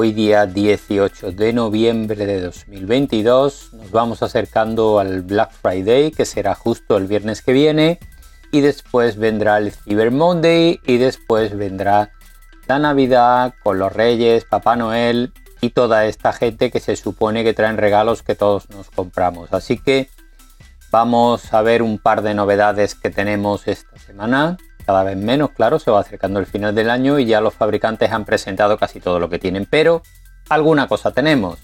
Hoy día 18 de noviembre de 2022 nos vamos acercando al Black Friday que será justo el viernes que viene y después vendrá el Cyber Monday y después vendrá la Navidad con los Reyes, Papá Noel y toda esta gente que se supone que traen regalos que todos nos compramos. Así que vamos a ver un par de novedades que tenemos esta semana. Cada vez menos, claro, se va acercando el final del año y ya los fabricantes han presentado casi todo lo que tienen, pero alguna cosa tenemos.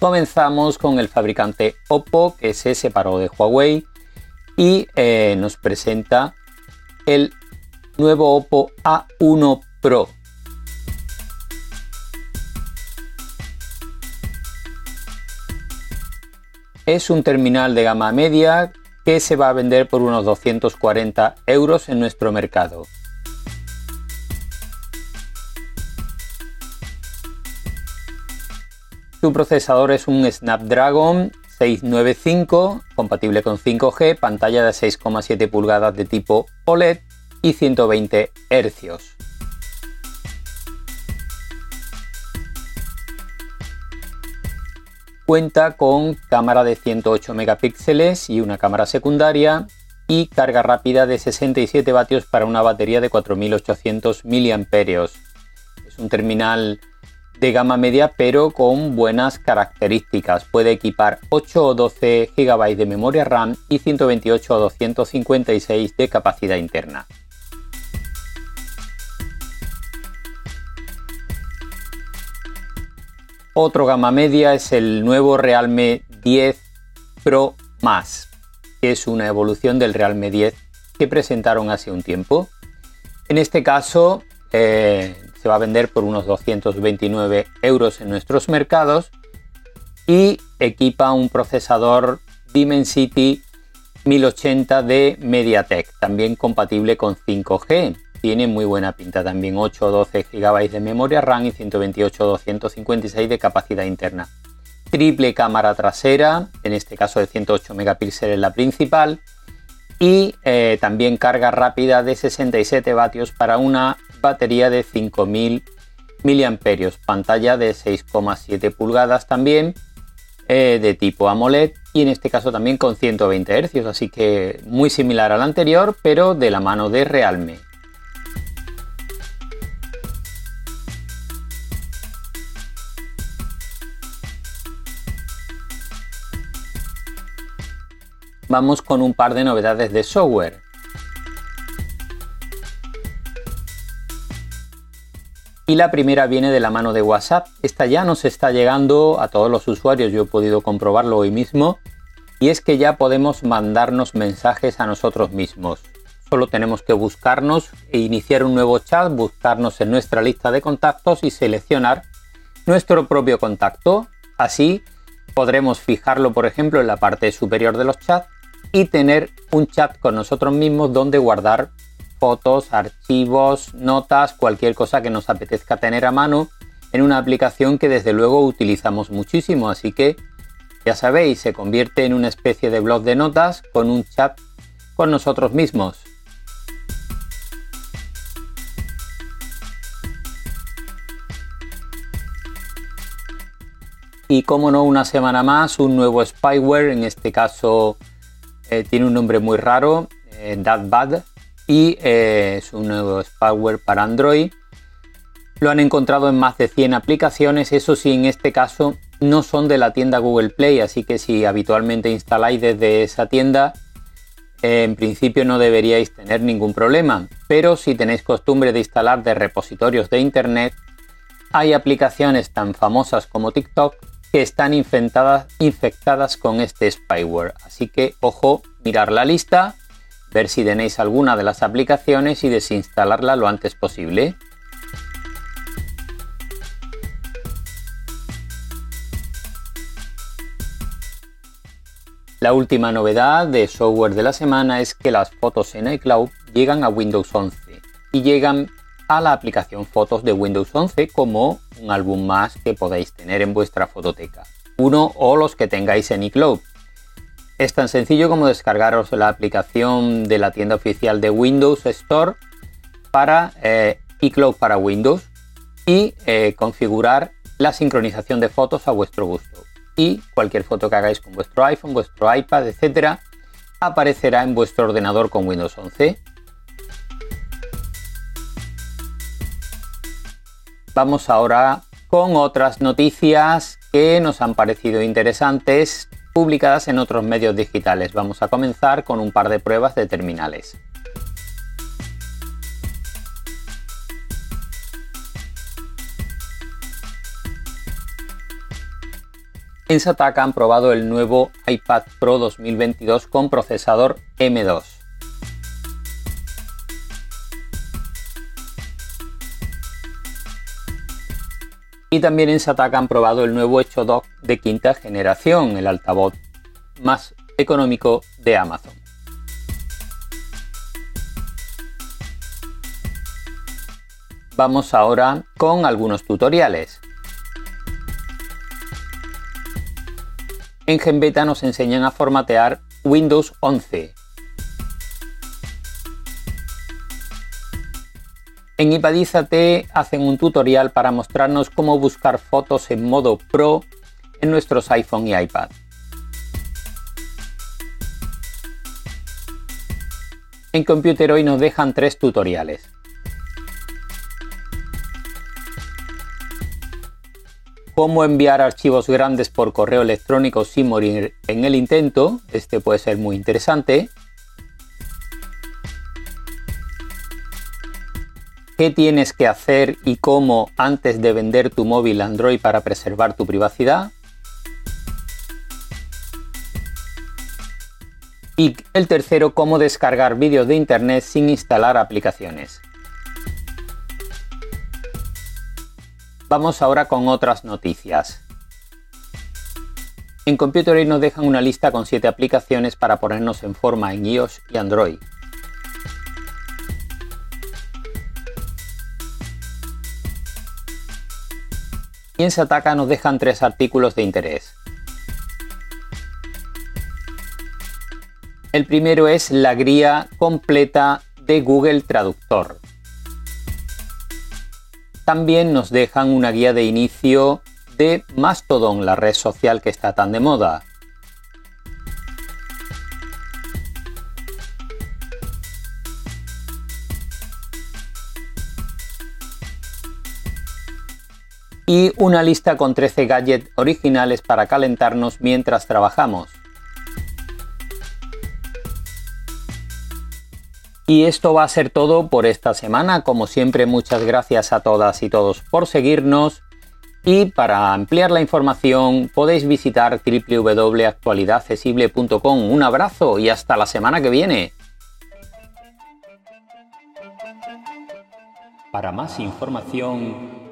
Comenzamos con el fabricante Oppo que se separó de Huawei y eh, nos presenta el nuevo Oppo A1 Pro. Es un terminal de gama media que se va a vender por unos 240 euros en nuestro mercado. Su procesador es un Snapdragon 695, compatible con 5G, pantalla de 6,7 pulgadas de tipo OLED y 120 Hz. Cuenta con cámara de 108 megapíxeles y una cámara secundaria y carga rápida de 67 vatios para una batería de 4800 mAh. Es un terminal de gama media pero con buenas características. Puede equipar 8 o 12 GB de memoria RAM y 128 o 256 de capacidad interna. Otro gama media es el nuevo Realme 10 Pro Más, que es una evolución del Realme 10 que presentaron hace un tiempo. En este caso, eh, se va a vender por unos 229 euros en nuestros mercados y equipa un procesador Dimensity 1080 de MediaTek, también compatible con 5G. Tiene muy buena pinta también, 8 o 12 GB de memoria RAM y 128 256 de capacidad interna. Triple cámara trasera, en este caso de 108 megapíxeles la principal, y eh, también carga rápida de 67 vatios para una batería de 5000 mAh, pantalla de 6,7 pulgadas también, eh, de tipo AMOLED y en este caso también con 120 Hz, así que muy similar al anterior, pero de la mano de Realme. Vamos con un par de novedades de software. y la primera viene de la mano de WhatsApp. Esta ya nos está llegando a todos los usuarios, yo he podido comprobarlo hoy mismo, y es que ya podemos mandarnos mensajes a nosotros mismos. Solo tenemos que buscarnos e iniciar un nuevo chat, buscarnos en nuestra lista de contactos y seleccionar nuestro propio contacto. Así podremos fijarlo, por ejemplo, en la parte superior de los chats y tener un chat con nosotros mismos donde guardar fotos, archivos, notas, cualquier cosa que nos apetezca tener a mano en una aplicación que desde luego utilizamos muchísimo. Así que ya sabéis, se convierte en una especie de blog de notas con un chat con nosotros mismos. Y como no, una semana más, un nuevo spyware, en este caso eh, tiene un nombre muy raro, eh, y eh, es un nuevo spyware para Android. Lo han encontrado en más de 100 aplicaciones, eso sí, en este caso no son de la tienda Google Play, así que si habitualmente instaláis desde esa tienda, eh, en principio no deberíais tener ningún problema. Pero si tenéis costumbre de instalar de repositorios de Internet, hay aplicaciones tan famosas como TikTok que están infectadas, con este spyware. Así que ojo, mirar la lista ver si tenéis alguna de las aplicaciones y desinstalarla lo antes posible. La última novedad de software de la semana es que las fotos en iCloud llegan a Windows 11 y llegan a la aplicación Fotos de Windows 11 como un álbum más que podéis tener en vuestra fototeca. Uno o los que tengáis en iCloud. Es tan sencillo como descargaros la aplicación de la tienda oficial de Windows Store para eh, iCloud para Windows y eh, configurar la sincronización de fotos a vuestro gusto. Y cualquier foto que hagáis con vuestro iPhone, vuestro iPad, etcétera, aparecerá en vuestro ordenador con Windows 11. Vamos ahora con otras noticias que nos han parecido interesantes publicadas en otros medios digitales. Vamos a comenzar con un par de pruebas de terminales. En Sataka han probado el nuevo iPad Pro 2022 con procesador M2. Y también en Sataka han probado el nuevo Echo Dot de quinta generación, el altavoz más económico de Amazon. Vamos ahora con algunos tutoriales. En GenBeta nos enseñan a formatear Windows 11. En Ipadízate hacen un tutorial para mostrarnos cómo buscar fotos en modo Pro en nuestros iPhone y iPad. En Computer hoy nos dejan tres tutoriales. cómo enviar archivos grandes por correo electrónico sin morir en el intento. Este puede ser muy interesante. ¿Qué tienes que hacer y cómo antes de vender tu móvil Android para preservar tu privacidad? Y el tercero, cómo descargar vídeos de internet sin instalar aplicaciones. Vamos ahora con otras noticias. En Computer nos dejan una lista con 7 aplicaciones para ponernos en forma en iOS y Android. Y en Sataka nos dejan tres artículos de interés. El primero es la guía completa de Google Traductor. También nos dejan una guía de inicio de Mastodon, la red social que está tan de moda. Y una lista con 13 gadgets originales para calentarnos mientras trabajamos. Y esto va a ser todo por esta semana. Como siempre, muchas gracias a todas y todos por seguirnos. Y para ampliar la información podéis visitar www.actualidadaccesible.com. Un abrazo y hasta la semana que viene. Para más información